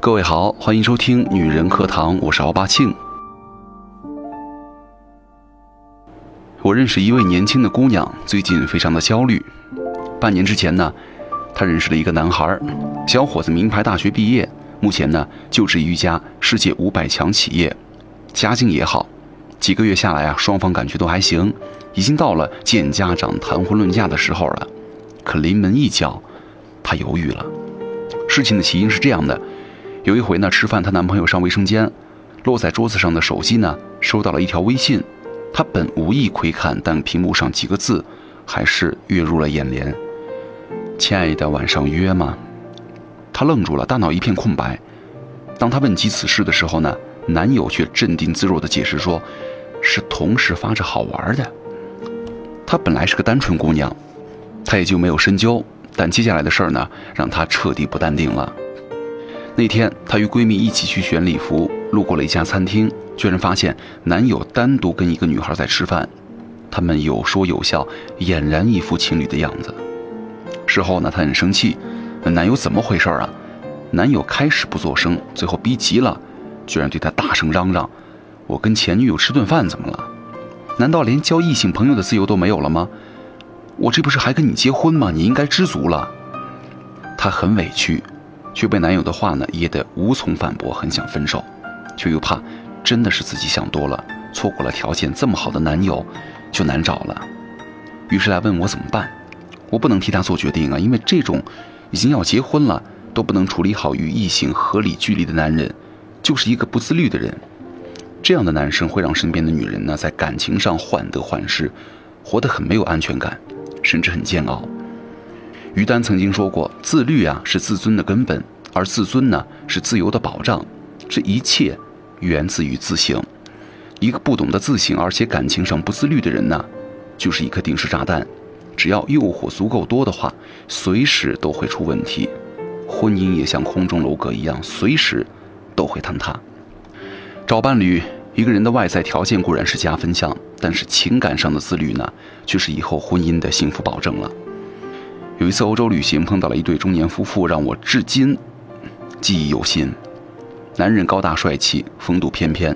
各位好，欢迎收听《女人课堂》，我是奥巴庆。我认识一位年轻的姑娘，最近非常的焦虑。半年之前呢，她认识了一个男孩，小伙子名牌大学毕业，目前呢就职于一家世界五百强企业，家境也好。几个月下来啊，双方感觉都还行，已经到了见家长、谈婚论嫁的时候了。可临门一脚，她犹豫了。事情的起因是这样的。有一回呢，吃饭，她男朋友上卫生间，落在桌子上的手机呢，收到了一条微信。她本无意窥看，但屏幕上几个字，还是跃入了眼帘：“亲爱的，晚上约吗？”她愣住了，大脑一片空白。当她问及此事的时候呢，男友却镇定自若地解释说：“是同事发着好玩的。”她本来是个单纯姑娘，她也就没有深究。但接下来的事儿呢，让她彻底不淡定了。那天，她与闺蜜一起去选礼服，路过了一家餐厅，居然发现男友单独跟一个女孩在吃饭，他们有说有笑，俨然一副情侣的样子。事后呢，她很生气，男友怎么回事儿啊？男友开始不作声，最后逼急了，居然对她大声嚷嚷：“我跟前女友吃顿饭怎么了？难道连交异性朋友的自由都没有了吗？我这不是还跟你结婚吗？你应该知足了。”她很委屈。却被男友的话呢噎得无从反驳，很想分手，却又怕真的是自己想多了，错过了条件这么好的男友就难找了，于是来问我怎么办。我不能替他做决定啊，因为这种已经要结婚了都不能处理好与异性合理距离的男人，就是一个不自律的人。这样的男生会让身边的女人呢在感情上患得患失，活得很没有安全感，甚至很煎熬。于丹曾经说过：“自律啊，是自尊的根本；而自尊呢，是自由的保障。这一切源自于自省。一个不懂得自省，而且感情上不自律的人呢，就是一颗定时炸弹。只要诱惑足够多的话，随时都会出问题。婚姻也像空中楼阁一样，随时都会坍塌。找伴侣，一个人的外在条件固然是加分项，但是情感上的自律呢，却是以后婚姻的幸福保证了。”有一次欧洲旅行，碰到了一对中年夫妇，让我至今记忆犹新。男人高大帅气，风度翩翩；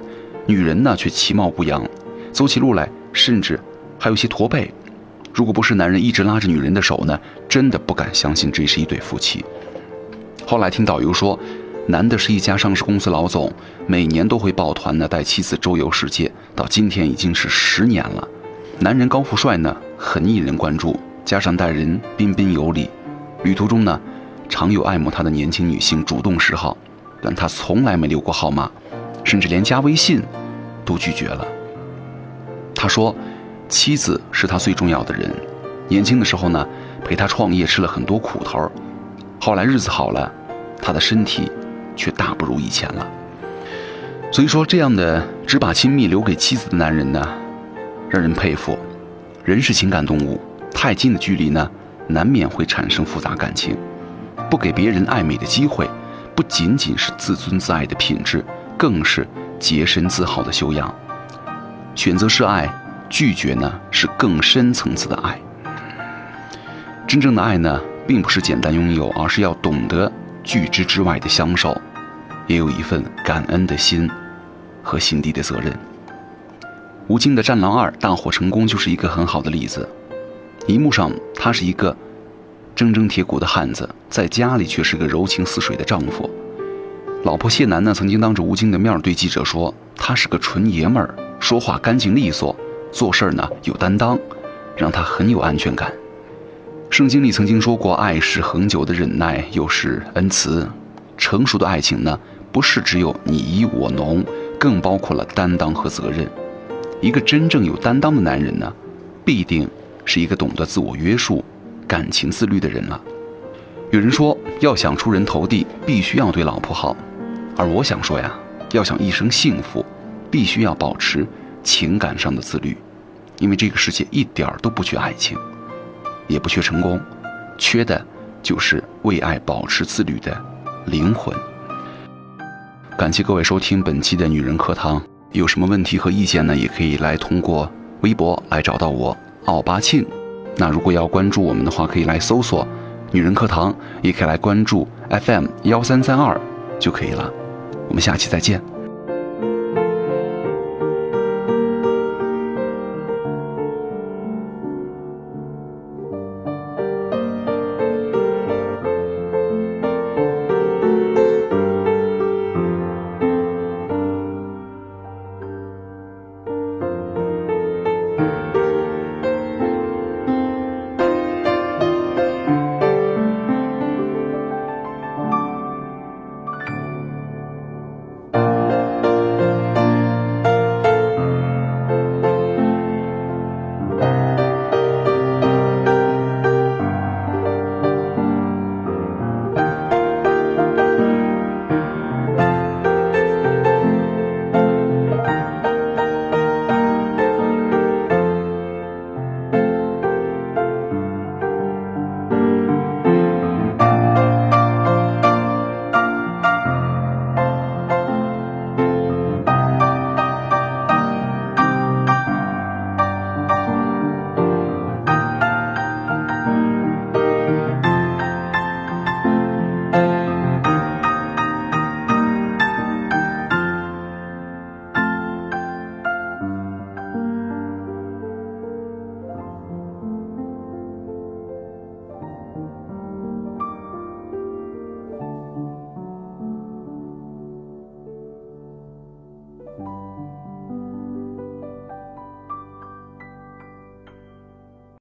女人呢，却其貌不扬，走起路来甚至还有些驼背。如果不是男人一直拉着女人的手呢，真的不敢相信这是一对夫妻。后来听导游说，男的是一家上市公司老总，每年都会抱团呢带妻子周游世界，到今天已经是十年了。男人高富帅呢，很引人关注。加上待人彬彬有礼，旅途中呢，常有爱慕他的年轻女性主动示好，但他从来没留过号码，甚至连加微信都拒绝了。他说，妻子是他最重要的人，年轻的时候呢，陪他创业吃了很多苦头，后来日子好了，他的身体却大不如以前了。所以说，这样的只把亲密留给妻子的男人呢，让人佩服。人是情感动物。太近的距离呢，难免会产生复杂感情。不给别人暧昧的机会，不仅仅是自尊自爱的品质，更是洁身自好的修养。选择是爱，拒绝呢是更深层次的爱。真正的爱呢，并不是简单拥有，而是要懂得拒之之外的相守，也有一份感恩的心和心底的责任。吴京的《战狼二》大获成功，就是一个很好的例子。荧幕上，他是一个铮铮铁骨的汉子，在家里却是个柔情似水的丈夫。老婆谢楠呢，曾经当着吴京的面对记者说：“他是个纯爷们儿，说话干净利索，做事儿呢有担当，让他很有安全感。”圣经里曾经说过：“爱是恒久的忍耐，又是恩慈。”成熟的爱情呢，不是只有你依我浓，更包括了担当和责任。一个真正有担当的男人呢，必定。是一个懂得自我约束、感情自律的人了。有人说，要想出人头地，必须要对老婆好；而我想说呀，要想一生幸福，必须要保持情感上的自律。因为这个世界一点儿都不缺爱情，也不缺成功，缺的就是为爱保持自律的灵魂。感谢各位收听本期的女人课堂，有什么问题和意见呢？也可以来通过微博来找到我。奥巴庆，那如果要关注我们的话，可以来搜索“女人课堂”，也可以来关注 FM 幺三三二就可以了。我们下期再见。